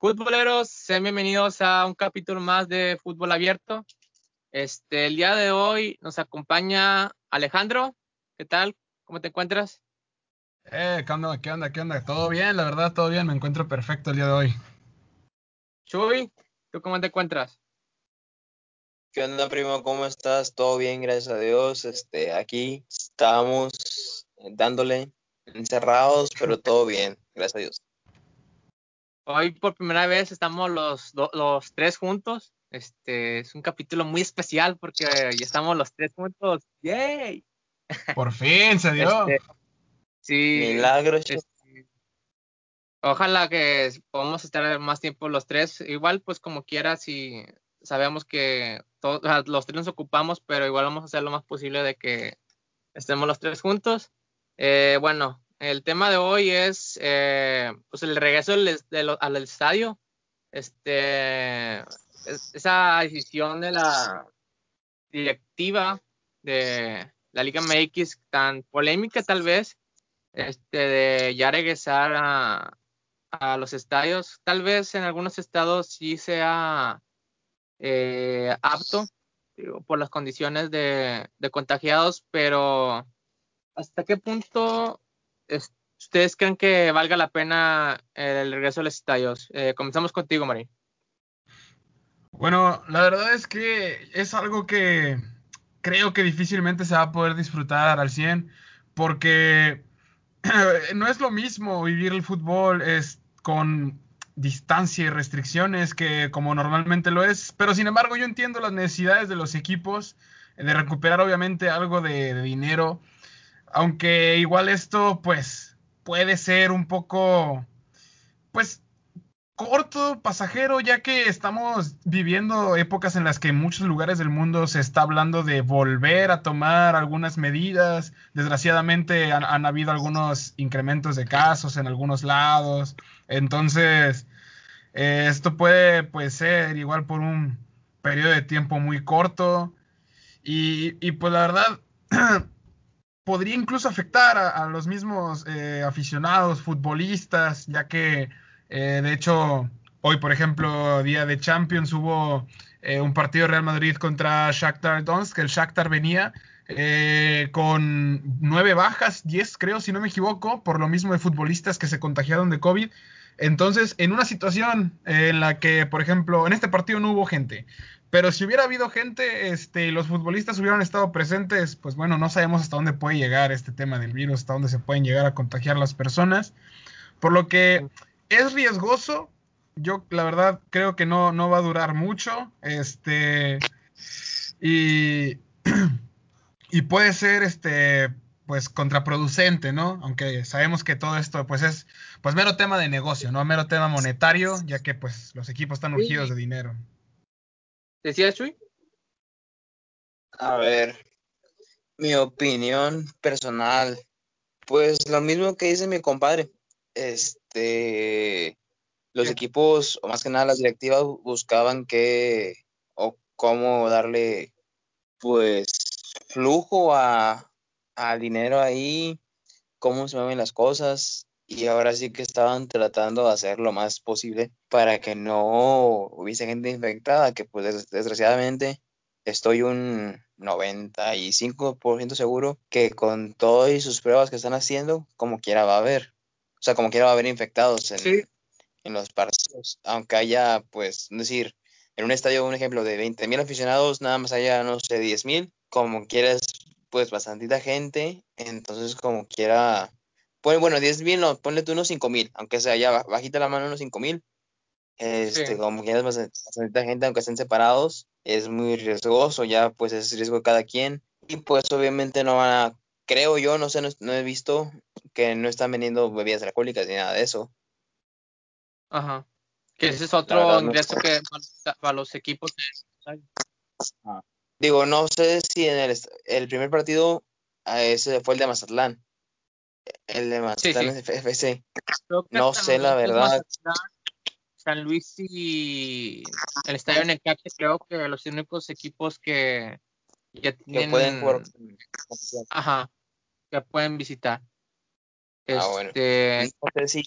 Futboleros, sean bienvenidos a un capítulo más de Fútbol Abierto. Este, el día de hoy nos acompaña Alejandro. ¿Qué tal? ¿Cómo te encuentras? Eh, ¿qué onda? ¿Qué onda? ¿Qué onda? Todo bien, la verdad, todo bien. Me encuentro perfecto el día de hoy. Chuy, ¿tú cómo te encuentras? ¿Qué onda, primo? ¿Cómo estás? Todo bien, gracias a Dios. Este, aquí estamos dándole encerrados, pero todo bien, gracias a Dios. Hoy por primera vez estamos los, los tres juntos. Este es un capítulo muy especial porque ya estamos los tres juntos. ¡Yay! Por fin se dio. Este, sí. Milagros. este, ojalá que podamos estar más tiempo los tres. Igual, pues como quieras, y sabemos que todos, o sea, los tres nos ocupamos, pero igual vamos a hacer lo más posible de que estemos los tres juntos. Eh, bueno, el tema de hoy es eh, pues el regreso al estadio. Este, es- esa decisión de la directiva de la Liga MX tan polémica tal vez, este, de ya regresar a, los estadios. Tal vez en algunos estados sí sea eh, apto por las condiciones de, contagiados, pero ¿hasta qué punto ustedes creen que valga la pena el regreso a los estadios? Eh, comenzamos contigo, Mari. Bueno, la verdad es que es algo que creo que difícilmente se va a poder disfrutar al 100 porque no es lo mismo vivir el fútbol es con distancia y restricciones que como normalmente lo es, pero sin embargo yo entiendo las necesidades de los equipos de recuperar obviamente algo de, de dinero, aunque igual esto pues puede ser un poco pues corto, pasajero, ya que estamos viviendo épocas en las que en muchos lugares del mundo se está hablando de volver a tomar algunas medidas. Desgraciadamente han, habido algunos incrementos de casos en algunos lados. Entonces, eh, esto puede pues, ser igual por un periodo de tiempo muy corto. Y, y pues la verdad, podría incluso afectar a, los mismos eh, aficionados, futbolistas, ya que eh, de hecho, hoy, por ejemplo, día de Champions, hubo eh, un partido Real Madrid contra Shakhtar Donetsk, que el Shakhtar venía eh, con nueve bajas, diez creo, si no me equivoco, por lo mismo de futbolistas que se contagiaron de COVID. Entonces, en una situación en la que, por ejemplo, en este partido no hubo gente, pero si hubiera habido gente, este, los futbolistas hubieran estado presentes, pues bueno, no sabemos hasta dónde puede llegar este tema del virus, hasta dónde se pueden llegar a contagiar las personas. Por lo que es riesgoso. Yo, la verdad, creo que no, no va a durar mucho. Este. Y. Y puede ser este. Pues contraproducente, ¿no? Aunque sabemos que todo esto, pues es, pues mero tema de negocio, ¿no? Mero tema monetario, ya que pues los equipos están urgidos de dinero. ¿Decías, Chuy? A ver, mi opinión personal, pues lo mismo que dice mi compadre. Este, los Sí. equipos, o más que nada las directivas, buscaban qué o cómo darle, pues, flujo a, al dinero ahí, cómo se mueven las cosas, y ahora sí que estaban tratando de hacer lo más posible para que no hubiese gente infectada, que pues des- desgraciadamente estoy un 95% seguro que con todas y sus pruebas que están haciendo, como quiera va a haber. O sea, como quiera va a haber infectados en, Sí. en los partidos, aunque haya, pues, es decir, en un estadio, un ejemplo, de 20 mil aficionados, nada más haya, no sé, 10 mil, como quieras, pues, bastantita gente, entonces, como quiera, pues, bueno, 10 mil, no, ponle tú unos 5 mil, aunque sea ya ba- bajita la mano unos 5 mil, este, Sí. como quieras, bast- bastantita gente, aunque estén separados, es muy riesgoso, ya, pues, es riesgo de cada quien, y pues, obviamente no van a, creo yo, no sé, no, no he visto que no están vendiendo bebidas alcohólicas ni nada de eso. Ajá. Que ese es otro verdad, ingreso que para, los equipos. Digo, no sé si en el, el primer partido a ese fue el de Mazatlán. El de Mazatlán sí. es FC. Que No sé la es verdad. Mazatlán, San Luis y el Estadio Necaxa, creo que los únicos equipos que, que Que tienen, pueden jugar. ajá, que pueden visitar. Ah, bueno. Este, No sé si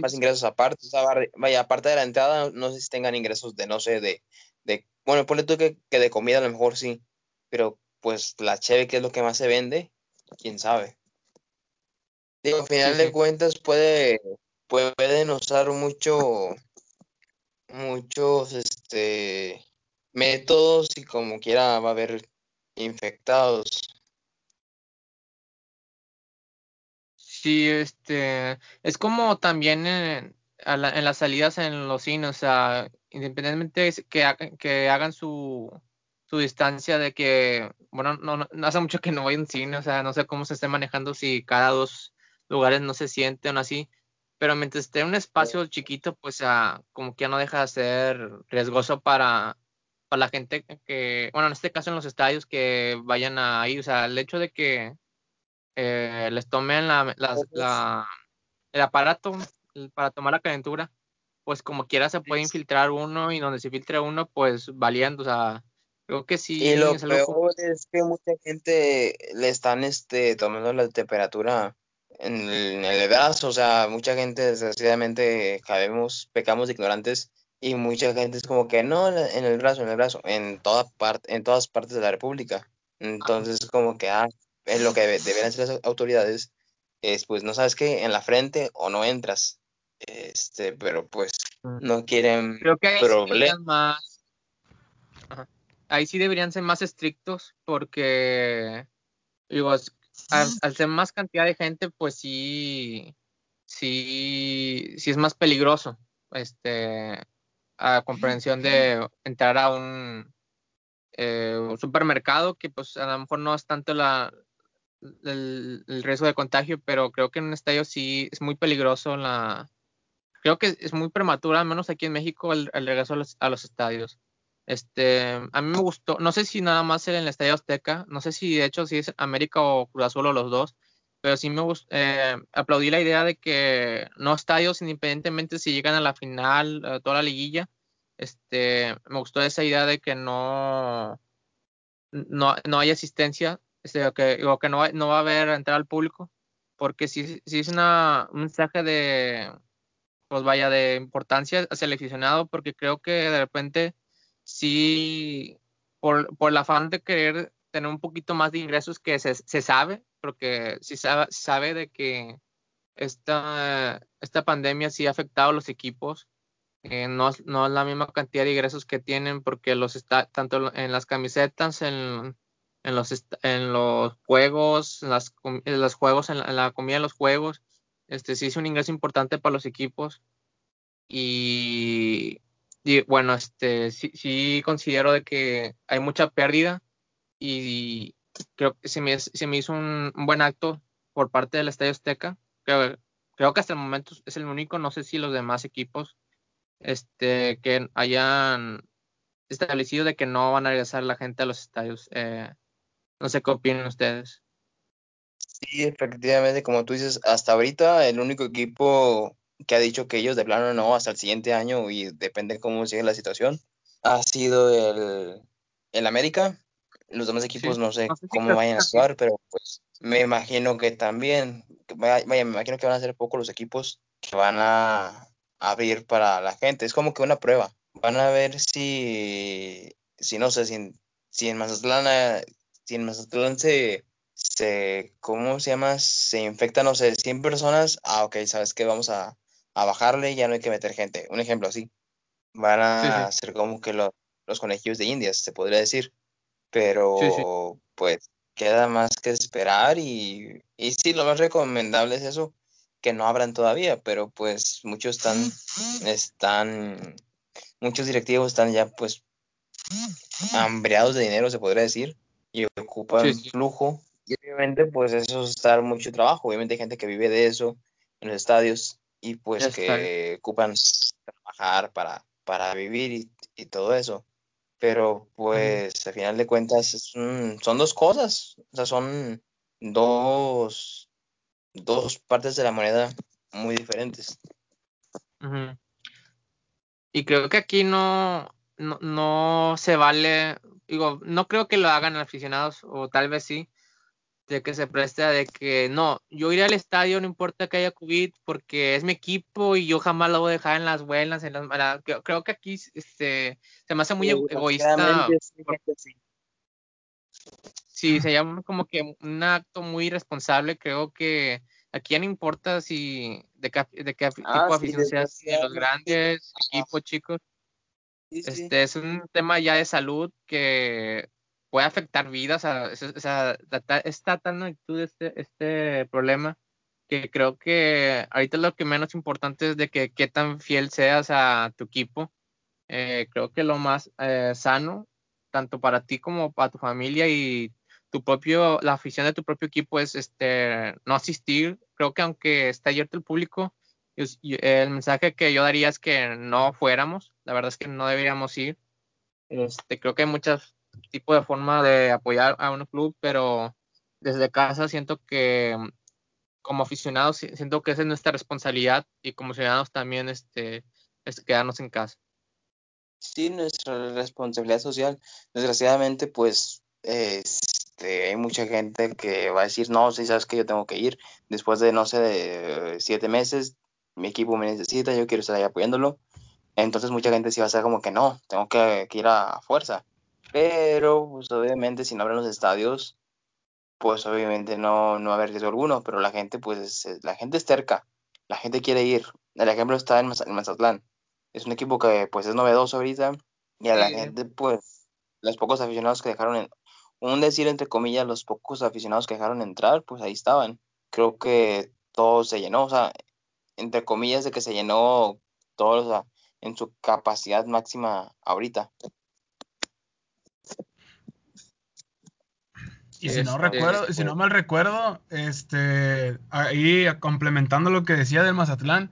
más ingresos aparte, o sea, vaya, aparte de la entrada, no sé si tengan ingresos de, no sé, de, de bueno, ponle tú que, que de comida a lo mejor sí, pero pues la cheve, que es lo que más se vende, quién sabe. Digo, al final Sí, de cuentas puede, pueden usar mucho, muchos, este, métodos y como quiera va a haber infectados. Sí, este, es como también en, en las salidas en los cines, o sea, independientemente que, que hagan su, su distancia de que, bueno, no, no, hace mucho que no voy un cine, o sea, no sé cómo se esté manejando si cada dos lugares no se sienten así, pero mientras esté en un espacio chiquito, pues ah, como que ya no deja de ser riesgoso para, para la gente que, bueno, en este caso en los estadios que vayan ahí, o sea, el hecho de que eh, les tomen la, la- la- el aparato para tomar la calentura, pues como quiera se puede infiltrar uno y donde se filtre uno, pues valiendo, o sea, creo que sí Y lo es algo como- peor es que mucha gente le están este, tomando la temperatura en el, en el brazo, o sea, mucha gente desgraciadamente cabemos, pecamos de ignorantes y mucha gente es como que no, en el brazo, en el brazo, en toda parte, en todas partes de la República. Entonces como que ah, es lo que debe- deberían hacer las autoridades es pues no sabes qué, en la frente o no entras. Este, pero pues no quieren creo que ahí sí problemas. más, ahí sí deberían ser más estrictos porque digo, al, al ser más cantidad de gente, pues sí, sí, sí es más peligroso, este, a comprensión de entrar a un, eh, un supermercado que pues a lo mejor no es tanto la, el, el riesgo de contagio, pero creo que en un estadio sí es muy peligroso la, creo que es muy prematura, al menos aquí en México, el, el regreso a los, a los estadios. Este, a mí me gustó, no sé si nada más en el Estadio Azteca, no sé si de hecho si es América o Cruz Azul o los dos, pero sí me gustó, eh, aplaudí la idea de que no estadios independientemente si llegan a la final, toda la liguilla, este, me gustó esa idea de que no, no, no hay asistencia, este, o que, o que no, no va a haber entrada al público, porque sí, sí es una, un mensaje de, pues vaya, de importancia hacia el aficionado, porque creo que de repente sí, por, por el afán de querer tener un poquito más de ingresos que se, se sabe, porque sí sabe, sabe de que esta, esta pandemia sí ha afectado a los equipos, eh, no, no es la misma cantidad de ingresos que tienen, porque los está, tanto en las camisetas, en, en los, en los juegos, en, las, en los juegos, en la, en la comida de los juegos, este sí es un ingreso importante para los equipos. Y, bueno, este sí, sí considero de que hay mucha pérdida y creo que se me, se me hizo un, un buen acto por parte del Estadio Azteca. Creo, creo que hasta el momento es el único, no sé si los demás equipos este, que hayan establecido de que no van a regresar la gente a los estadios. Eh, no sé qué opinan ustedes. Sí, efectivamente, como tú dices, hasta ahorita el único equipo que ha dicho que ellos de plano no hasta el siguiente año y depende cómo sigue la situación ha sido el, el América. Los demás equipos Sí. no sé cómo que vayan a actuar, pero pues me imagino que también, que vaya, me imagino que van a ser pocos los equipos que van a abrir para la gente. Es como que una prueba. Van a ver si, si no sé, si en, si en Mazatlán, eh, si en Mazatlán se se, ¿cómo se llama? Se infectan, no sé, 100 personas, ah, ok, ¿sabes qué? Vamos a, a bajarle, ya no hay que meter gente. Un ejemplo así. Van Sí, sí. a ser como que lo- los conejillos de indias, se podría decir. Pero, Sí, pues, queda más que esperar y, y sí, lo más recomendable es eso, que no abran todavía, pero pues muchos están, están, muchos directivos están ya, pues, hambreados de dinero, se podría decir, y ocupan flujo. Y obviamente, pues eso es dar mucho trabajo. Obviamente hay gente que vive de eso en los estadios y pues que ocupan trabajar para, para vivir y, y todo eso. Pero pues al final de cuentas es un- son dos cosas, o sea, son dos, dos partes de la moneda muy diferentes. Y creo que aquí no, no, no se vale, digo, no creo que lo hagan aficionados, o tal vez sí, de que se presta de que no, yo iré al estadio no importa que haya COVID porque es mi equipo y yo jamás lo voy a dejar en las buenas, en las malas. Creo, que aquí este, se me hace muy egoísta. Sí, se llama como que un acto muy irresponsable. Creo que aquí ya no importa si de qué, de qué tipo Ah, de sí, afición seas, si de los grandes, equipos chicos. Sí, sí. Este es un tema ya de salud que puede afectar vidas. O sea, o sea, está tan magnitud este, este problema que creo que ahorita lo que menos importante es de que qué tan fiel seas a tu equipo. Eh, creo que lo más eh, sano, tanto para ti como para tu familia y tu propio, la afición de tu propio equipo es este no asistir. Creo que aunque esté abierto el público, el mensaje que yo daría es que no fuéramos. La verdad es que no deberíamos ir. Este, creo que hay muchos tipos de forma de apoyar a un club, pero desde casa siento que mm, como aficionados si- siento que esa es nuestra responsabilidad y como ciudadanos también este, es quedarnos en casa. Sí, nuestra responsabilidad social. Desgraciadamente, pues, este, hay mucha gente que va a decir, no, si sabes que yo tengo que ir. Después de, no sé, de siete meses, mi equipo me necesita, yo quiero estar ahí apoyándolo. Entonces mucha gente sí va a ser como que no, tengo que ir a fuerza. Pero, pues, obviamente, si no abren los estadios, pues, obviamente no, no va a haber riesgo alguno. Pero la gente, pues, es- la gente es terca. La gente quiere ir. El ejemplo está en, en Mazatlán. Es un equipo que, pues, es novedoso ahorita. Y a la Sí. gente, pues, los pocos aficionados que dejaron, en- un decir entre comillas, los pocos aficionados que dejaron entrar, pues ahí estaban. Creo que todo se llenó, o sea, entre comillas de que se llenó todo o sea, en su capacidad máxima ahorita. Y si no Este, recuerdo, si no mal recuerdo, este, ahí complementando lo que decía del Mazatlán,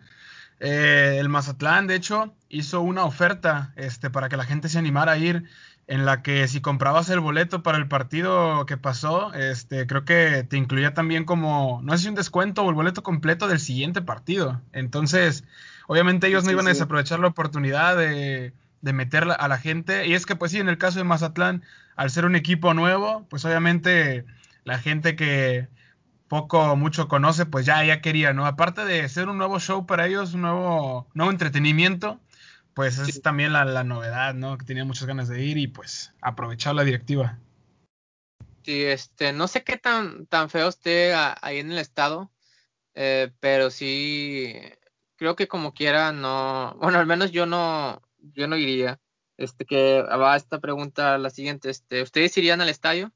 eh, el Mazatlán, de hecho, hizo una oferta, este, para que la gente se animara a ir, en la que si comprabas el boleto para el partido que pasó, este, creo que te incluía también como, no sé si un descuento o el boleto completo del siguiente partido. Entonces, obviamente ellos no Sí, iban a desaprovechar la oportunidad de, de meter a la gente. Y es que, pues sí, en el caso de Mazatlán, al ser un equipo nuevo, pues obviamente la gente que poco o mucho conoce, pues ya, ya quería, ¿no? Aparte de ser un nuevo show para ellos, un nuevo, nuevo entretenimiento, pues es Sí. también la, la novedad, ¿no? Que tenía muchas ganas de ir y pues aprovechar la directiva. Sí, este, no sé qué tan, tan feo esté ahí en el estado, eh, pero sí, creo que como quiera, no, bueno, al menos yo no, yo no iría. Este, que va esta pregunta, la siguiente, este, ¿ustedes irían al estadio?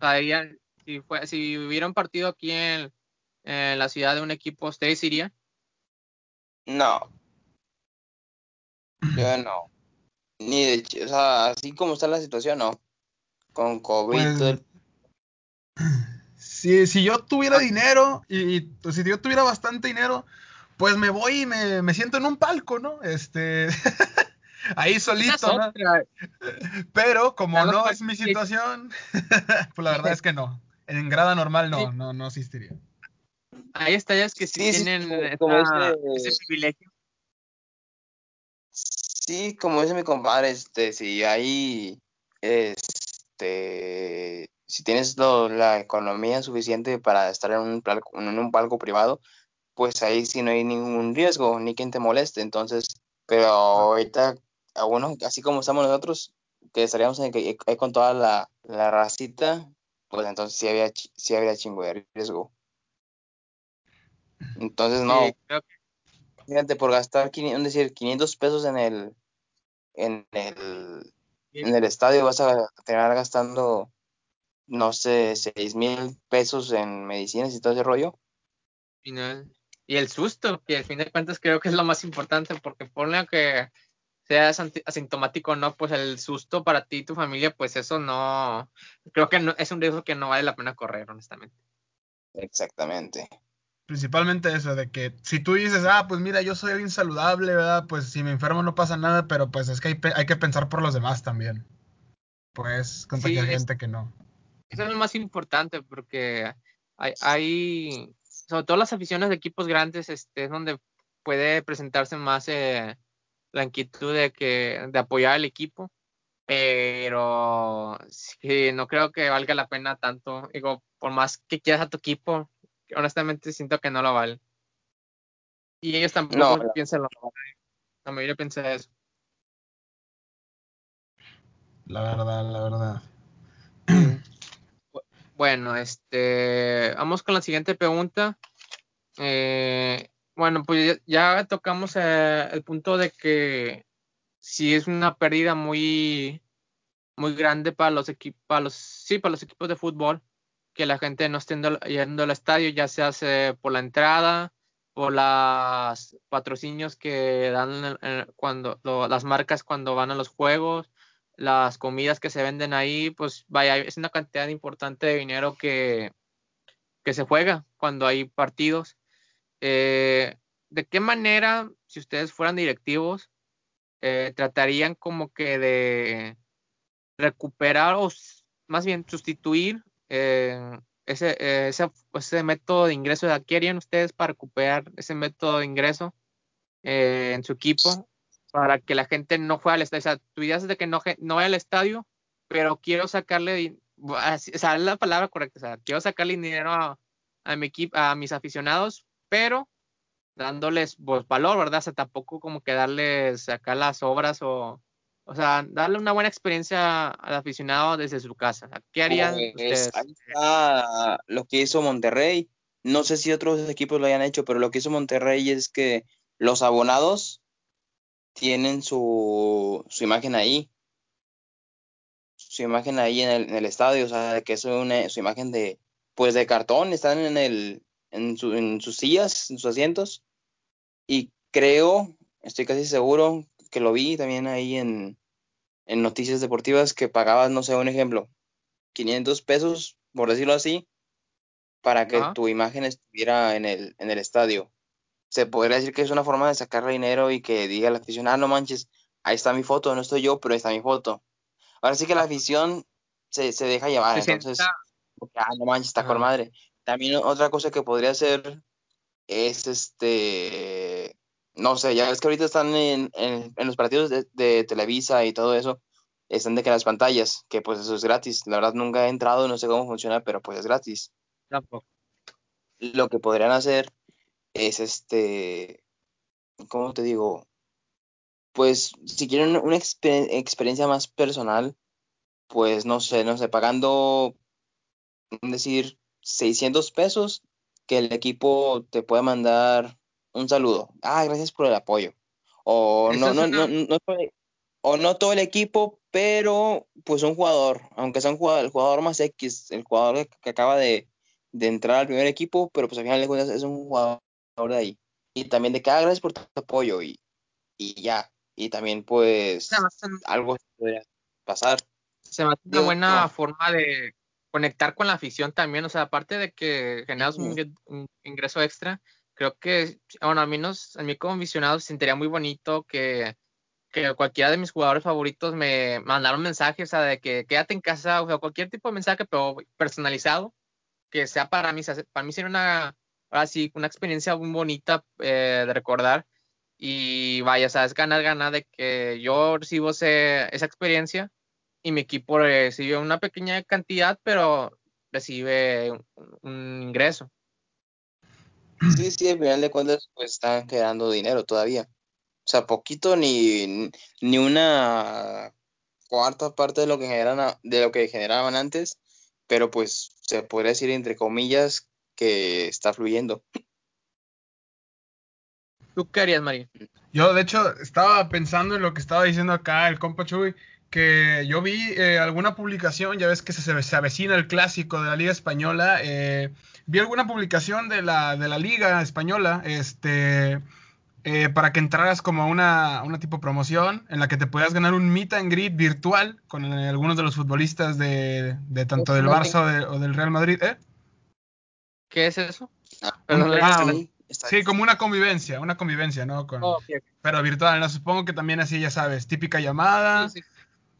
Irían- si fue, si hubiera un partido aquí en, en la ciudad de un equipo, ¿ustedes irían? No, yo no. Ni de, o sea, así como está la situación, no. Con COVID, Pues todo el- si, si yo tuviera dinero y, y, pues, si yo tuviera bastante dinero, pues me voy y me, me siento en un palco, ¿no? Este, ahí solito. Pero como no es mi situación, pues la verdad es que no. En grada normal no, no, no asistiría. Hay estadios que sí, Sí, sí, tienen como- ese privilegio. Sí, como dice mi compadre, este, si hay, este, si tienes lo- la economía suficiente para estar en un palco, en un palco privado, pues ahí sí no hay ningún riesgo, ni quien te moleste, entonces, pero ahorita, a uno, así como estamos nosotros, que estaríamos en- ahí con toda la, la racita, pues entonces sí había, sí habría chingo de riesgo. Entonces, no, Sí, creo que fíjate, por gastar, 500, es decir, 500 pesos en el, en el, en el estadio vas a terminar gastando, no sé, seis mil pesos en medicinas y todo ese rollo. al final. Y el susto, que al fin de cuentas creo que es lo más importante, porque ponle que seas asintomático o no, pues el susto para ti y tu familia, pues eso no, creo que no, es un riesgo que no vale la pena correr, honestamente. Exactamente. Principalmente eso, de que si tú dices, ah, pues mira, yo soy bien saludable, ¿verdad? Pues si me enfermo no pasa nada, pero pues es que hay, hay que pensar por los demás también. Pues contagiar Sí, es- gente que no. Eso es lo más importante, porque hay, hay, sobre todo las aficiones de equipos grandes, este, es donde puede presentarse más eh, la inquietud de que, de apoyar al equipo. pero sí, no creo que valga la pena tanto. Digo, por más que quieras a tu equipo, honestamente siento que no lo vale. Y ellos tampoco No, piensan lo La mayoría piensa eso. La verdad, la verdad. Bueno, este, vamos con la siguiente pregunta. Eh, bueno, pues ya, tocamos eh, el punto de que si es una pérdida muy, muy grande para los equipos, los, sí, para los equipos de fútbol, que la gente no esté yendo al estadio, ya se hace por la entrada, por los patrocinios que dan cuando las marcas cuando van a los juegos, las comidas que se venden ahí, pues vaya, es una cantidad importante de dinero que, que se juega cuando hay partidos. Eh, ¿De qué manera, si ustedes fueran directivos, eh, tratarían como que de recuperar o más bien sustituir eh, ese, ese, método de ingreso qué harían ustedes para recuperar ese método de ingreso en su equipo para que la gente no juegue al estadio. O sea, tu idea es de que no, no vaya al estadio, pero quiero sacarle, o sea, es la palabra correcta, o sea, quiero sacarle dinero a, mi equipo, a mis aficionados, pero dándoles pues, valor, ¿verdad? O sea, tampoco como que darles acá las obras o, o sea, darle una buena experiencia al aficionado desde su casa. ¿Qué harían pues, ustedes? Ahí está lo que hizo Monterrey. No sé si otros equipos lo hayan hecho, pero lo que hizo Monterrey es que los abonados tienen su, su imagen ahí. Su imagen ahí en el, en el estadio, o sea, que es una, su imagen de, pues de cartón, están en el, en, su, en sus sillas, en sus asientos. Y creo, estoy casi seguro que lo vi también ahí en, en noticias deportivas que pagabas, no sé, un ejemplo, 500 pesos, por decirlo así, para que tu imagen estuviera en el, en el estadio se podría decir que es una forma de sacar dinero y que diga la afición, ah, no manches, ahí está mi foto, no estoy yo, pero ahí está mi foto. Ahora sí que la afición se, se deja llevar, entonces, ah, no manches, está por madre. También otra cosa que podría ser es este, no sé, ya ves que ahorita están en, en, los partidos de, de, Televisa y todo eso, están de que las pantallas, que pues eso es gratis. La verdad nunca he entrado, no sé cómo funciona, pero pues es gratis. Tampoco. Lo que podrían hacer es este, ¿cómo te digo? Pues si quieren una experiencia más personal, pues no sé, no sé, pagando, decir, 600 pesos, que el equipo te pueda mandar un saludo. Ah, gracias por el apoyo. O no, no, no, no, o no todo el equipo, pero pues un jugador, aunque sea un jugador, el jugador más X, el jugador que acaba de, de entrar al primer equipo, pero pues al final de cuentas es un jugador de ahí. Y también de que, ah, gracias por tu apoyo y, y ya. Y también, pues, algo podría pasar. Se me hace una buena forma de conectar con la afición también. O sea, aparte de que generas un, ingreso extra, creo que, bueno, al menos a mí como visionado sentiría muy bonito que, que cualquiera de mis jugadores favoritos me mandaron mensajes, o sea, de que quédate en casa, o sea, cualquier tipo de mensaje, pero personalizado, que sea para mí, para mí sería una ahora sí, una experiencia muy bonita eh, de recordar. Y vaya, sabes, ganar, ganar de que yo recibo esa experiencia y mi equipo recibe una pequeña cantidad, pero recibe un, ingreso. Sí, sí, al final de cuentas, pues están quedando dinero todavía. O sea, poquito ni, ni una cuarta parte de lo que generan, de lo que generaban antes, pero pues se podría decir entre comillas que está fluyendo. ¿Tú qué harías, María? Yo, de hecho, estaba pensando en lo que estaba diciendo acá el compa Chuy, que yo vi eh, alguna publicación, ya ves que se, se, avecina el clásico de la Liga Española, eh, vi alguna publicación de la, de la Liga Española, este, eh, para que entraras como a una, una tipo promoción en la que te puedas ganar un meet and greet virtual con algunos de los futbolistas de, de tanto del Barça o, del Real Madrid, ¿eh? ¿Qué es eso? Ah, ah, sí, como una convivencia, una convivencia, ¿no? Oh, pero virtual, ¿no? Supongo que también así, ya sabes, típica llamada,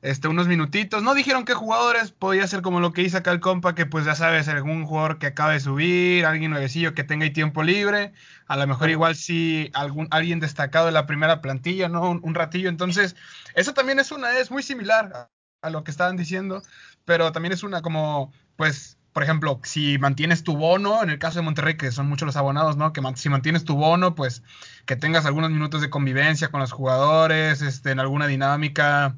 este, unos minutitos. No dijeron qué jugadores, podía ser como lo que hizo acá el compa, que pues ya sabes, algún jugador que acaba de subir, alguien nuevecillo que tenga ahí tiempo libre, a lo mejor igual sí algún, alguien destacado de la primera plantilla, ¿no? Un, un, ratillo, entonces, eso también es una, es muy similar a lo que estaban diciendo, pero también es una como, pues, por ejemplo, si mantienes tu bono, en el caso de Monterrey, que son muchos los abonados, ¿no? Que si mantienes tu bono, pues que tengas algunos minutos de convivencia con los jugadores, este, en alguna dinámica,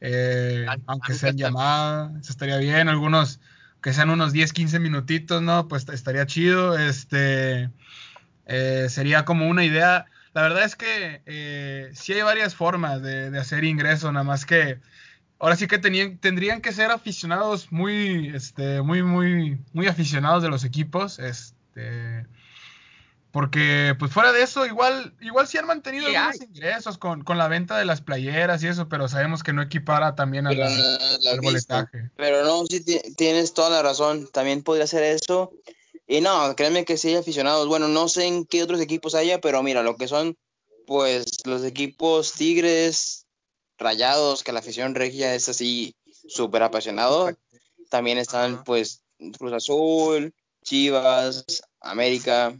eh, aunque sea llamada, eso estaría bien, algunos que sean unos 10, 15 minutitos, ¿no? Pues estaría chido, este, eh, sería como una idea. La verdad es que eh, sí hay varias formas de, de hacer ingreso, nada más que ahora sí que tenían, tendrían que ser aficionados muy, este, muy, muy, muy aficionados de los equipos, este, porque pues fuera de eso, igual, igual sí han mantenido algunos ingresos con, con, la venta de las playeras y eso, pero sabemos que no equipara también a la, al boletaje. Pero no, sí tienes toda la razón, también podría ser eso. Y no, créeme que sí hay aficionados. Bueno, no sé en qué otros equipos haya, pero mira, lo que son, pues, los equipos Tigres, Rayados, que la afición regia es así súper apasionado. También están pues Cruz Azul, Chivas, América.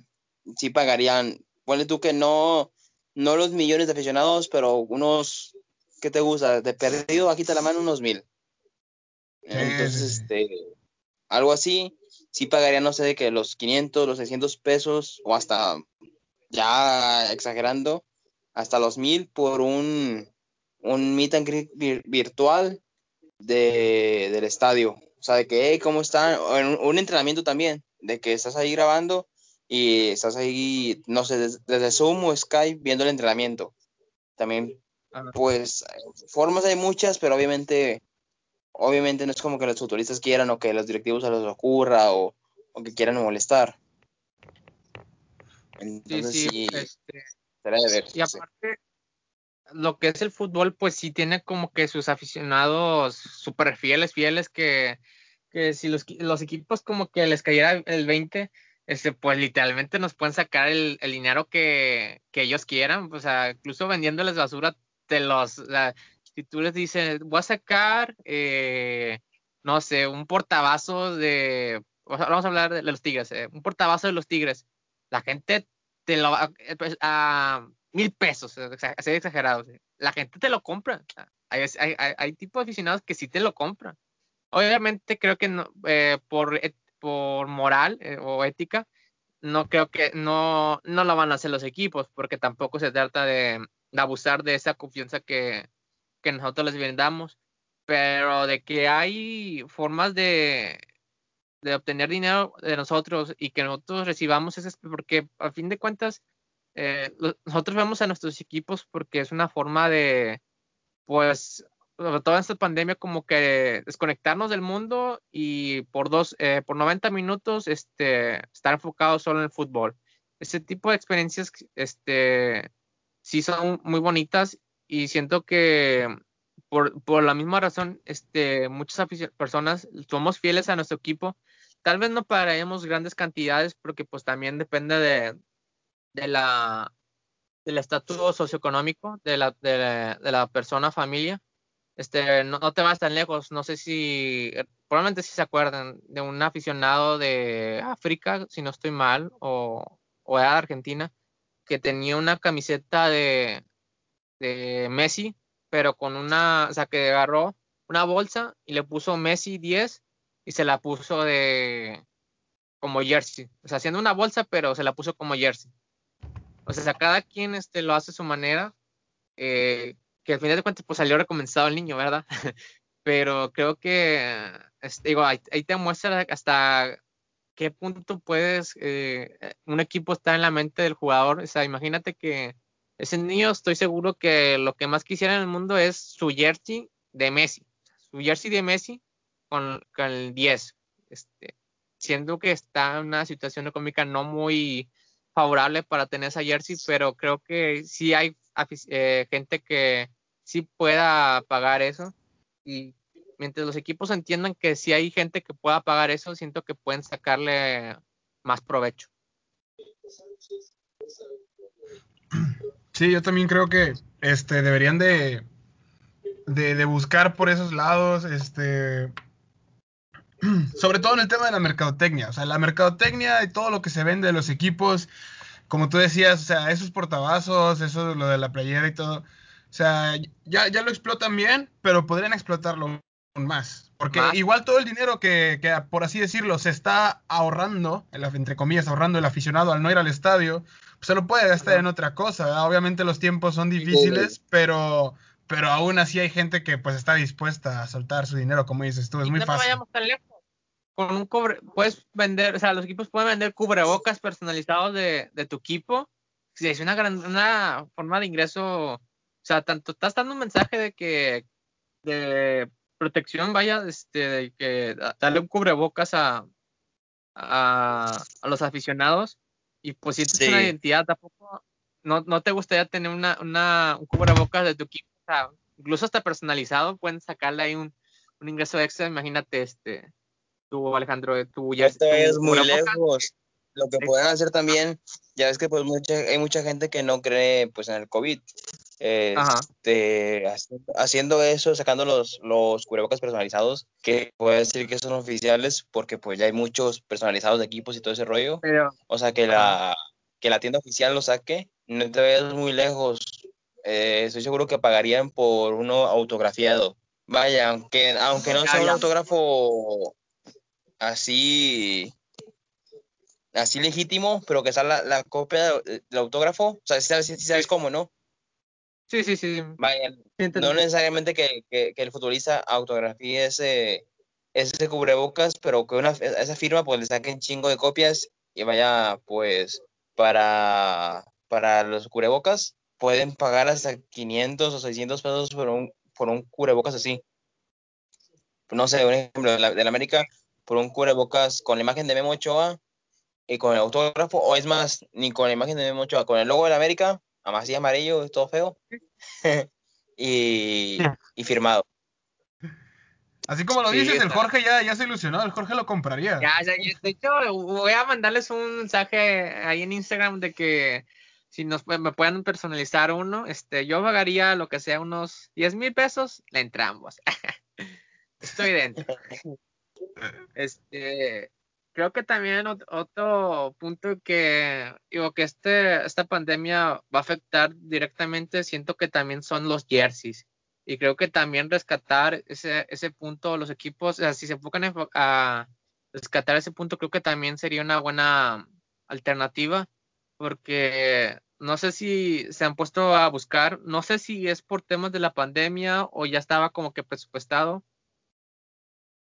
Sí pagarían, ponle tú que no, no los millones de aficionados, pero unos, ¿qué te gusta? De perdido, aquí te la mano unos mil. Entonces, este, algo así, sí pagarían, no sé, de que los 500, los 600 pesos, o hasta, ya exagerando, hasta los mil por un, un meet and greet virtual de, del estadio. O sea, de que, hey, ¿cómo están? Un, entrenamiento también, de que estás ahí grabando y estás ahí, no sé, desde, Zoom o Skype viendo el entrenamiento. También, pues, formas hay muchas, pero obviamente, obviamente no es como que los futbolistas quieran o que los directivos se les ocurra o, que quieran molestar. Entonces, sí, sí, este, ver. Y aparte, lo que es el fútbol, pues sí tiene como que sus aficionados súper fieles, fieles, que, que si los, los, equipos como que les cayera el 20, este, pues literalmente nos pueden sacar el, el dinero que, que, ellos quieran, o sea, incluso vendiéndoles basura, te los, si tú les dices, voy a sacar, eh, no sé, un portabazo de, vamos a hablar de, los tigres, eh, un portabazo de los tigres, la gente te lo va eh, pues, a mil pesos, así exagerado. La gente te lo compra. Hay, hay, hay, tipos de aficionados que sí te lo compran. Obviamente creo que no, eh, por, por moral eh, o ética, no creo que no, no lo van a hacer los equipos, porque tampoco se trata de, abusar de esa confianza que, que nosotros les brindamos, pero de que hay formas de, de obtener dinero de nosotros y que nosotros recibamos es porque a fin de cuentas eh, nosotros vemos a nuestros equipos porque es una forma de, pues, sobre todo en esta pandemia, como que desconectarnos del mundo y por dos, eh, por 90 minutos, este, estar enfocado solo en el fútbol. Ese tipo de experiencias, este, sí son muy bonitas y siento que por, por la misma razón, este, muchas personas somos fieles a nuestro equipo. Tal vez no pagaremos grandes cantidades porque pues también depende de, la del estatus socioeconómico de la, de la, persona, familia. Este, no, te vas tan lejos. No sé si, probablemente si se acuerdan de un aficionado de África, si no estoy mal, o, o de Argentina, que tenía una camiseta de, de Messi, pero con una, o sea, que agarró una bolsa y le puso Messi 10 y se la puso de como jersey. O sea, haciendo una bolsa, pero se la puso como jersey. O sea, cada quien este, lo hace a su manera, eh, que al final de cuentas pues salió recomenzado el niño, ¿verdad? Pero creo que, digo, ahí, te muestra hasta qué punto puedes, eh, un equipo está en la mente del jugador. O sea, imagínate que ese niño, estoy seguro que lo que más quisiera en el mundo es su jersey de Messi. Su jersey de Messi con, con el 10. Este, siendo que está en una situación económica no muy favorable para tener esa jersey, pero creo que sí hay eh, gente que sí pueda pagar eso. Y mientras los equipos entiendan que sí hay gente que pueda pagar eso, siento que pueden sacarle más provecho. Sí, yo también creo que este deberían de, de, de buscar por esos lados, este sobre todo en el tema de la mercadotecnia. O sea, la mercadotecnia y todo lo que se vende de los equipos, como tú decías, o sea, esos portavasos, eso lo de la playera y todo. O sea, ya, ya lo explotan bien, pero podrían explotarlo más. Porque igual todo el dinero que, que, por así decirlo, se está ahorrando, entre comillas, ahorrando el aficionado al no ir al estadio, pues se lo puede gastar en otra cosa. Obviamente los tiempos son difíciles, pero, pero aún así hay gente que pues está dispuesta a soltar su dinero, como dices tú, es muy fácil. vayamos tan lejos. Con un cubre, puedes vender, o sea, los equipos pueden vender cubrebocas personalizados de, de tu equipo. Si es una gran, una forma de ingreso, sea, tanto estás dando un mensaje de que de protección, vaya, este, que darle un cubrebocas a, a, los aficionados y pues si es una identidad, tampoco, no, no te gustaría tener una, una, un cubrebocas de tu equipo, o sea, incluso hasta personalizado, pueden sacarle ahí un, un ingreso extra, imagínate, este, tú Alejandro, de tu ya Esto es muy lejos. Lo que pueden hacer también, ya ves que pues mucha, hay mucha gente que no cree pues en el COVID este, haciendo eso, sacando los, los cubrebocas personalizados, que puede decir que son oficiales, porque pues ya hay muchos personalizados de equipos y todo ese rollo. o sea, que la, que la tienda oficial lo saque, no te vayas muy lejos. Eh, estoy seguro que pagarían por uno autografiado. Vaya, aunque, aunque no sea un autógrafo así así legítimo, pero que sea la, copia del, autógrafo, o sea, si sabes, si sabes cómo, ¿no? Sí, sí, sí. no necesariamente que, el futbolista autografíe ese, ese cubrebocas, pero que una, esa firma pues le saquen chingo de copias y vaya pues para, para los cubrebocas pueden pagar hasta 500 o 600 pesos por un, por un cubrebocas así. No sé, un ejemplo de la, de la América, por un cubrebocas con la imagen de Memo Ochoa y con el autógrafo, o es más, ni con la imagen de Memo Ochoa, con el logo de la América, así amarillo, es todo feo. y, y, firmado. Así como lo dices, el Jorge ya, ya se ilusionó, el Jorge lo compraría. Ya, ya, de hecho, voy a mandarles un mensaje ahí en Instagram de que si nos me puedan personalizar uno, este, yo pagaría lo que sea unos 10 mil pesos, le entramos. Estoy dentro. Este, creo que también otro punto que digo que este esta pandemia va a afectar directamente siento que también son los jerseys. Y creo que también rescatar ese ese punto los equipos o sea, si se enfocan a rescatar ese punto creo que también sería una buena alternativa porque no sé si se han puesto a buscar no sé si es por temas de la pandemia o ya estaba como que presupuestado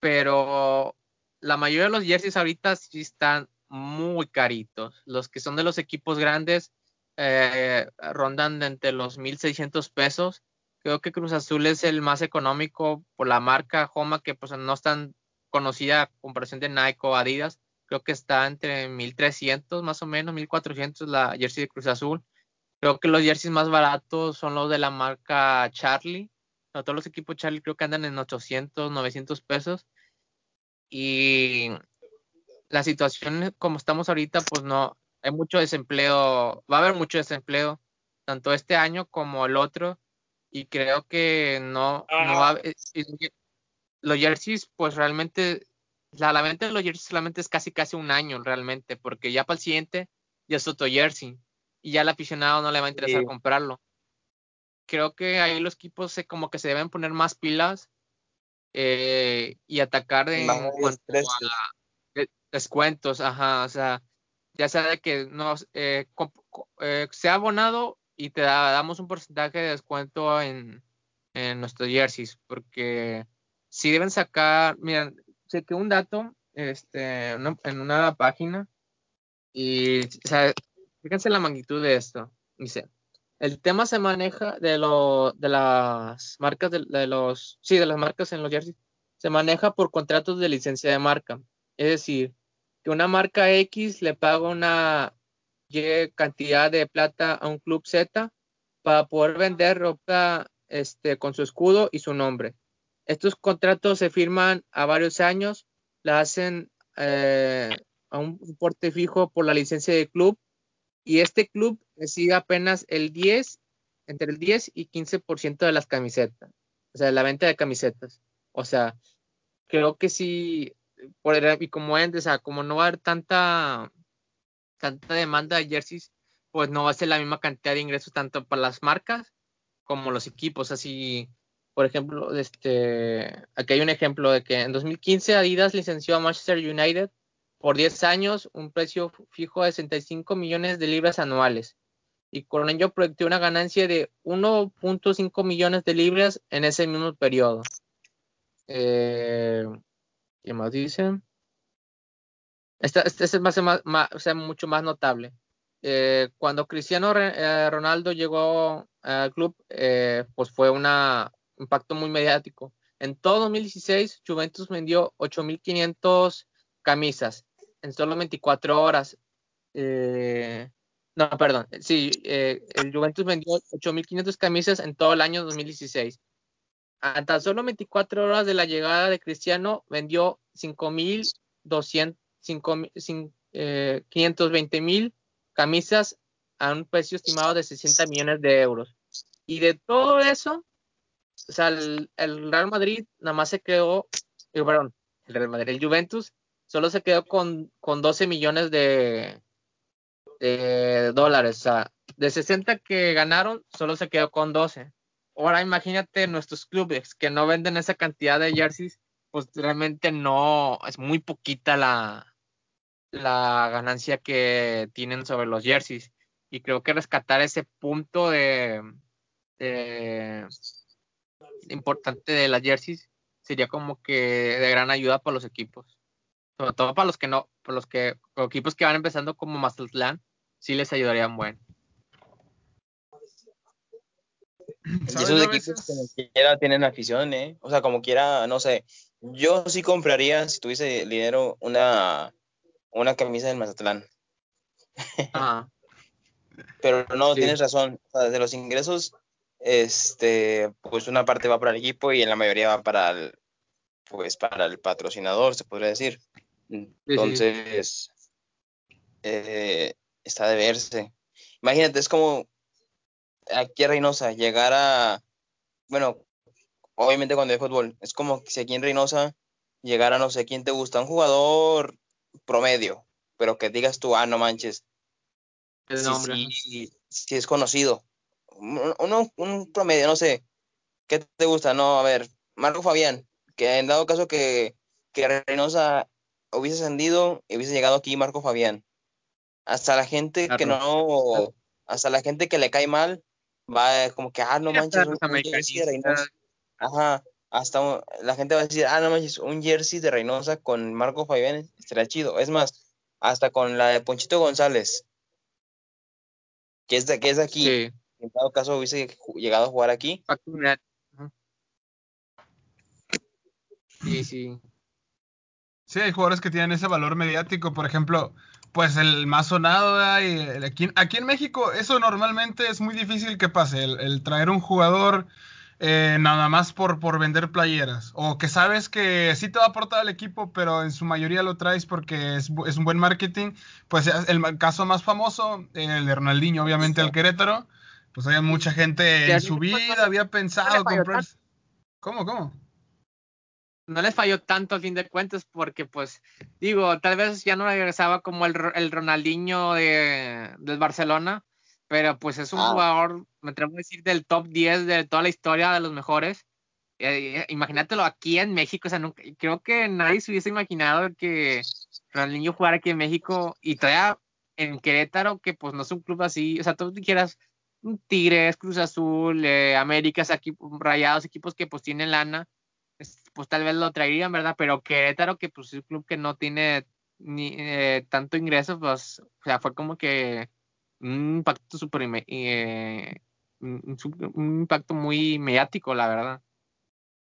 pero la mayoría de los jerseys ahorita sí están muy caritos. Los que son de los equipos grandes eh, rondan de entre los 1.600 pesos. Creo que Cruz Azul es el más económico por la marca Homa, que pues no es tan conocida a comparación de Nike o Adidas. Creo que está entre 1.300 más o menos, 1.400 la jersey de Cruz Azul. Creo que los jerseys más baratos son los de la marca Charlie. todos los equipos Charlie creo que andan en 800, 900 pesos y la situación como estamos ahorita, pues no, hay mucho desempleo, va a haber mucho desempleo, tanto este año como el otro, y creo que no, no va a, los jerseys, pues realmente, la, la venta de los jerseys solamente es casi casi un año realmente, porque ya para el siguiente ya es otro jersey, y ya al aficionado no le va a interesar comprarlo. Creo que ahí los equipos se, como que se deben poner más pilas eh, y atacar en cuanto a descuentos, ajá, o sea, ya sea de que nos eh, eh, sea abonado y te damos un porcentaje de descuento en, en nuestros jerseys, porque si deben sacar, miren, sé que un dato este, en una página y, o sea, fíjense la magnitud de esto, dice, el tema se maneja de lo, de las marcas de, los, sí, de las marcas en los jerseys, se maneja por contratos de licencia de marca. Es decir, que una marca X le paga una Y cantidad de plata a un club Z para poder vender ropa este, con su escudo y su nombre. Estos contratos se firman a varios años, la hacen eh, a un porte fijo por la licencia del club y este club recibe apenas el 10, entre el 10 y 15% de las camisetas, o sea, la venta de camisetas. O sea, creo que sí, por, y como o sea, como no va a haber tanta, tanta demanda de jerseys, pues no va a ser la misma cantidad de ingresos tanto para las marcas como los equipos. Así, Por ejemplo, este, aquí hay un ejemplo de que en 2015 Adidas licenció a Manchester United por 10 años, un precio fijo de 65 millones de libras anuales. Y con ello proyectó una ganancia de 1.5 millones de libras en ese mismo periodo. Eh, ¿Qué más dicen? Este, es más, mucho más notable. Eh, cuando Cristiano eh, Ronaldo llegó al club, pues fue un impacto muy mediático. En todo 2016, Juventus vendió 8.500 camisas en solo 24 horas. no, perdón, sí, el Juventus vendió 8.500 camisas en todo el año 2016 a tan solo 24 horas de la llegada de Cristiano, vendió 5.200, 520 mil camisas a un precio estimado de 60 millones de euros. Y de todo eso, o sea, el, Real Madrid nada más se quedó, eh, perdón, el Real Madrid, el Juventus solo se quedó con, con 12 millones de, de dólares. O sea, de 60 que ganaron, solo se quedó con 12. Ahora imagínate nuestros clubes que no venden esa cantidad de jerseys, pues realmente no, es muy poquita la, la ganancia que tienen sobre los jerseys. Y creo que rescatar ese punto de, importante de las jerseys sería como que de gran ayuda para los equipos. Sobre todo para los que no, para los que, equipos que van empezando como Mazatlán, sí les ayudarían bueno. esos equipos como quiera tienen afición, ¿eh? O sea, como quiera, no sé. Yo sí compraría, si tuviese dinero, una, una camisa del Mazatlán. Ah. Pero no, tienes razón. O sea, de los ingresos, este, pues una parte va para el equipo y en la mayoría va para el, pues para el patrocinador, se podría decir. Entonces, eh, está de verse. Imagínate, es como aquí a Reynosa llegar a, bueno, obviamente cuando hay fútbol, es como si aquí en Reynosa llegara, no sé quién te gusta, un jugador promedio, pero que digas tú, ah, no manches. El nombre. Si, es conocido. Un, un, promedio, no sé. ¿Qué te gusta? No, a ver, Marco Fabián, que en dado caso que, que Reynosa hubiese ascendido y hubiese llegado aquí Marco Fabián. Hasta la gente que no, hasta la gente que le cae mal, va como que, ah, no manches, un, jersey de Reynosa. Ajá, hasta la gente va a decir, ah, no manches, un jersey de Reynosa con Marco Fabián estaría chido. Es más, hasta con la de Ponchito González, que es de, que es aquí. En todo caso hubiese llegado a jugar aquí. Sí, sí. Sí, hay jugadores que tienen ese valor mediático. Por ejemplo, pues el más sonado, y aquí, aquí, en México eso normalmente es muy difícil que pase, el, traer un jugador eh, nada más por, por vender playeras, o que sabes que sí te va a aportar al equipo, pero en su mayoría lo traes porque es, un buen marketing, pues el caso más famoso, el de Ronaldinho, obviamente el Querétaro, pues había mucha gente en su vida había pensado comprar... ¿Cómo, cómo? No les falló tanto al fin de cuentas porque pues digo, tal vez ya no regresaba como el, el Ronaldinho de, del Barcelona, pero pues es un ah. jugador, me atrevo a decir, del top 10 de toda la historia de los mejores. Eh, eh, imagínatelo aquí en México, o sea, nunca, creo que nadie se hubiese imaginado que Ronaldinho jugara aquí en México y todavía en Querétaro, que pues no es un club así, o sea, tú quieras Tigres, Cruz Azul, eh, Américas, aquí, Rayados, equipos que pues tienen lana, pues tal vez lo traerían, ¿verdad? Pero Querétaro, que pues es un club que no tiene ni eh, tanto ingreso, pues, o sea, fue como que un impacto súper, eh, un, impacto muy mediático, la verdad.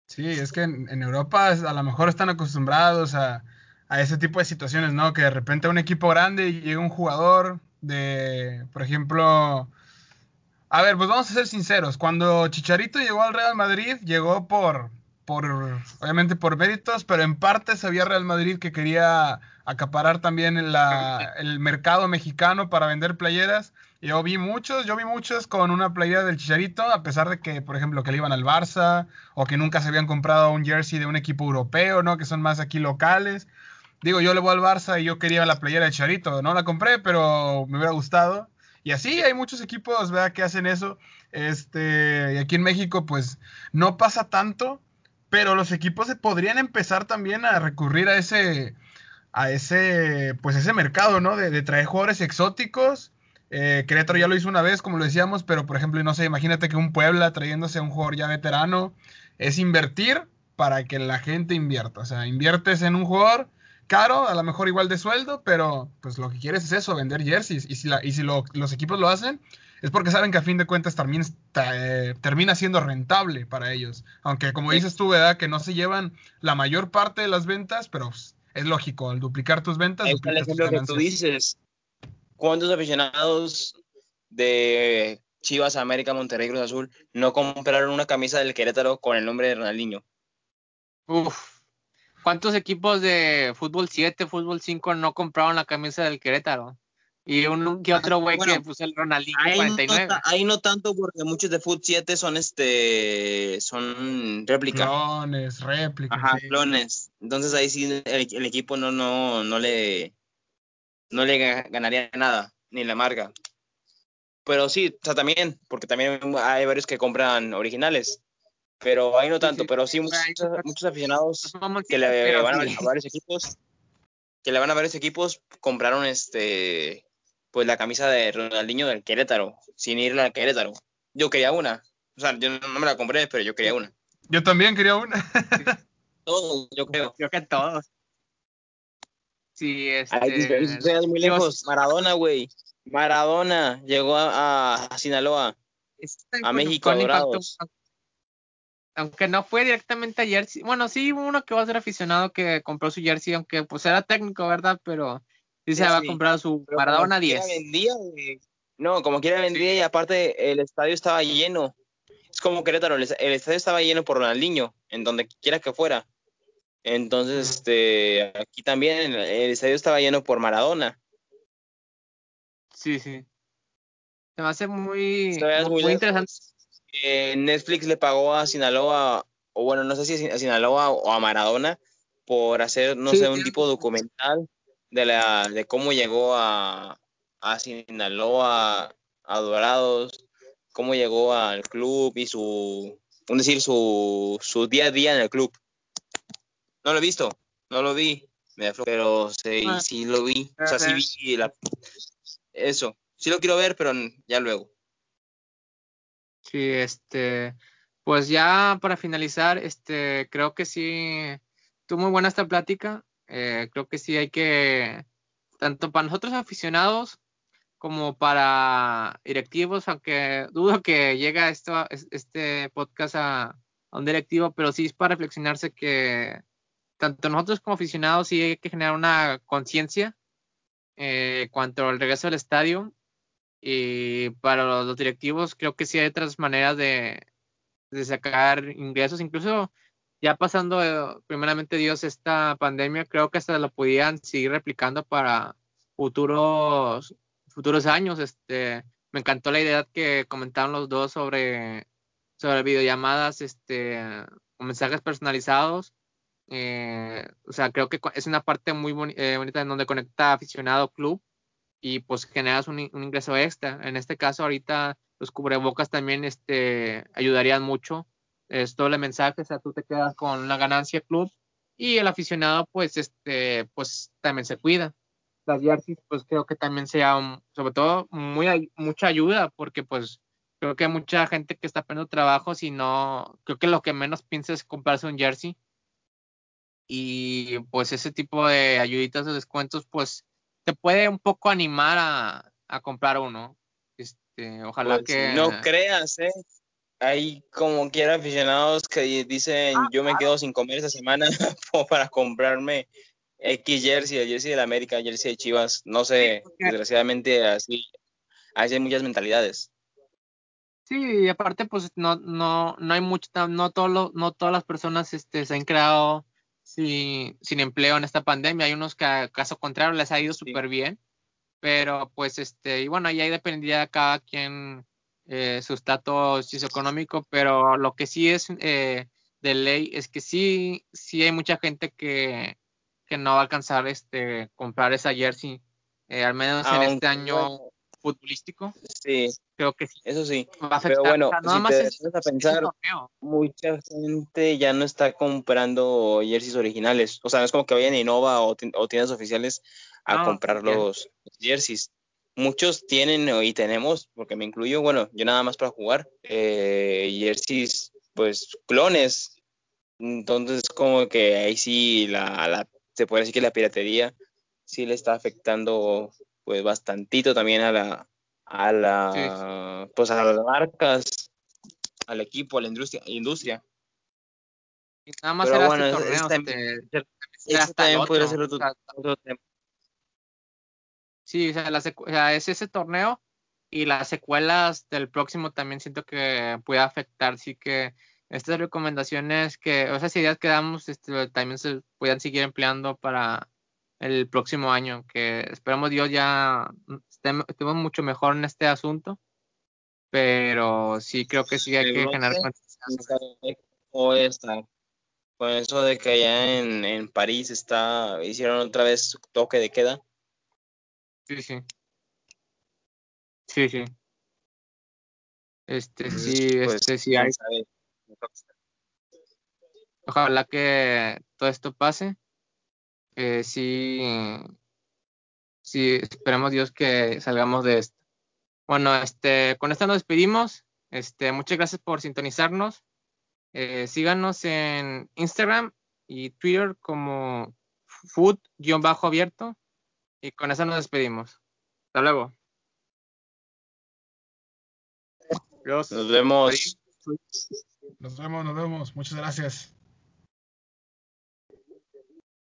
Sí, es que en, Europa a lo mejor están acostumbrados a, a, ese tipo de situaciones, ¿no? Que de repente un equipo grande llega un jugador de, por ejemplo, a ver, pues vamos a ser sinceros, cuando Chicharito llegó al Real Madrid, llegó por, por, obviamente por méritos, pero en parte sabía Real Madrid que quería acaparar también el mercado mexicano para vender playeras. Yo vi muchos, yo vi muchos con una playera del Chicharito, a pesar de que, por ejemplo, que le iban al Barça, o que nunca se habían comprado un jersey de un equipo europeo, ¿no? Que son más aquí locales. Digo, yo le voy al Barça y yo quería la playera del Chicharito, no la compré, pero me hubiera gustado. Y así hay muchos equipos, ¿verdad? Que hacen eso. Este, y aquí en México, pues, no pasa tanto, pero los equipos podrían empezar también a recurrir a ese, a ese, pues, ese mercado, ¿no? De, de traer jugadores exóticos. Eh, ya lo hizo una vez, como lo decíamos, pero por ejemplo, no sé, imagínate que un Puebla trayéndose a un jugador ya veterano es invertir para que la gente invierta. O sea, inviertes en un jugador caro, a lo mejor igual de sueldo, pero pues lo que quieres es eso, vender jerseys. Y si, la, y si los equipos lo hacen, es porque saben que a fin de cuentas termina, eh, termina siendo rentable para ellos. Aunque como dices tú, ¿verdad? Que no se llevan la mayor parte de las ventas, pero pues, es lógico, al duplicar tus ventas. Es el ejemplo que tú dices. ¿Cuántos aficionados de Chivas, América, Monterrey, Cruz Azul no compraron una camisa del Querétaro con el nombre de Ronaldinho? Uf. ¿Cuántos equipos de fútbol 7, fútbol 5 no compraron la camisa del Querétaro? Y un que otro güey que puso el Ronaldinho ahí 49. No, ahí no tanto porque muchos de Foot 7 son este son réplica. Clones, réplicas. Ajá, sí. clones. Entonces ahí sí el, el, equipo no, no, no le no le ganaría nada, ni la marca. Pero sí, o sea, también, porque también hay varios que compran originales. Pero ahí no tanto, sí, sí. pero sí muchos, muchos aficionados que le van a, a varios equipos que le van a varios equipos compraron este pues la camisa de Ronaldinho del Querétaro, sin irle al Querétaro. Yo quería una. O sea, yo no me la compré, pero yo quería una. Yo también quería una. todos, yo creo. Creo que todos. Sí, este... Ay, muy lejos. Maradona, güey. Maradona llegó a, a Sinaloa. Este, a México, a Dorados. Aunque no fue directamente a Jersey. Bueno, sí hubo uno que va a ser aficionado que compró su Jersey, aunque pues era técnico, ¿verdad? Pero sí se había sí. comprado su Pero Maradona 10. Vendía, güey. No, como quiera vendía y aparte el estadio estaba lleno. Es como Querétaro, el, el estadio estaba lleno por Ronaldinho, en donde quiera que fuera. Entonces, este, aquí también el estadio estaba lleno por Maradona. Sí, sí. Se me hace muy, muy, muy, muy interesante. Eh, Netflix le pagó a Sinaloa, o bueno, no sé si a Sinaloa o a Maradona, por hacer, no sí, sé, un sí. tipo documental de, la, de cómo llegó a, a Sinaloa, a Dorados, cómo llegó al club y su, un decir, su, su día a día en el club. No lo he visto, no lo vi, pero sí, ah. sí lo vi, o sea, sí vi la, eso, sí lo quiero ver, pero ya luego. Sí, este, pues ya para finalizar, este, creo que sí, tuvo muy buena esta plática, eh, creo que sí hay que, tanto para nosotros aficionados como para directivos, aunque dudo que llegue esto, este podcast a, a un directivo, pero sí es para reflexionarse que tanto nosotros como aficionados sí hay que generar una conciencia eh, cuanto al regreso al estadio. Y para los, los, directivos creo que sí hay otras maneras de, de sacar ingresos, incluso ya pasando eh, primeramente Dios esta pandemia, creo que hasta lo podían seguir replicando para futuros futuros años. Este, me encantó la idea que comentaron los dos sobre sobre videollamadas, este, con mensajes personalizados. Eh, o sea, creo que es una parte muy eh, bonita en donde conecta aficionado club y pues generas un, un, ingreso extra. En este caso, ahorita los cubrebocas también este, ayudarían mucho. Es doble mensaje, o sea, tú te quedas con la ganancia club y el aficionado, pues, este, pues también se cuida. Las jerseys, pues creo que también sea, sobre todo, muy, mucha ayuda, porque pues creo que hay mucha gente que está perdiendo trabajo, si no, creo que lo que menos piensa es comprarse un jersey. Y pues ese tipo de ayuditas de descuentos, pues te puede un poco animar a, a comprar uno. Este, ojalá pues, que. No creas, ¿eh? Hay como quiera aficionados que dicen: ah, Yo me quedo sin comer esta semana para comprarme X jersey, el jersey de la América, el jersey de Chivas. No sé, desgraciadamente así, así hay muchas mentalidades. Sí, y aparte, pues no, no, no hay mucho, no, todo lo, no todas las personas este, se han creado sin, sin empleo en esta pandemia. Hay unos que, caso contrario, les ha ido súper sí. bien, pero pues, este, y bueno, ahí dependería cada quien eh, su estatus socioeconómico, pero lo que sí es eh, de ley es que sí, sí hay mucha gente que, que no va a alcanzar este comprar esa jersey, eh, al menos Aunque, en este año. futbolístico. Sí, Creo que sí. eso sí. Va a afectar. Pero bueno, O sea, nada si más te es- a pensar, mucha gente ya no está comprando jerseys originales. O sea, no es como que vayan a Innova o, ti- o tiendas oficiales a No, comprar los jerseys. Muchos tienen y tenemos, porque me incluyo, bueno, yo nada más para jugar, eh, jerseys, pues clones. Entonces, como que ahí sí la, la- se puede decir que la piratería sí le está afectando pues bastantito también a la a la pues a las marcas, al equipo, a la industria, industria. Y nada más Pero era bueno, este es- torneo. también- este, podría ser otro, o sea, otro tema. Sí, o sea, la o sea, es ese torneo y las secuelas del próximo también siento que puede afectar. Así que estas recomendaciones que, o esas ideas que damos, este, también se puedan seguir empleando para el próximo año. Que esperamos Dios ya estemos, mucho mejor en este asunto. Pero sí creo que sí hay que generar sí, conciencia. O esta, con eso de que allá en, en París está, hicieron otra vez toque de queda. Sí, sí. Sí, sí. Este, sí, Pues, este, sí hay. Ojalá que todo esto pase. Que sí, sí, esperemos Dios que salgamos de esto. Bueno, este, con esto nos despedimos. Este, muchas gracias por sintonizarnos. Eh, síganos en Instagram y Twitter como food-abierto. Y con eso nos despedimos. Hasta luego. Adiós. Nos vemos. Nos vemos, nos vemos. Muchas gracias.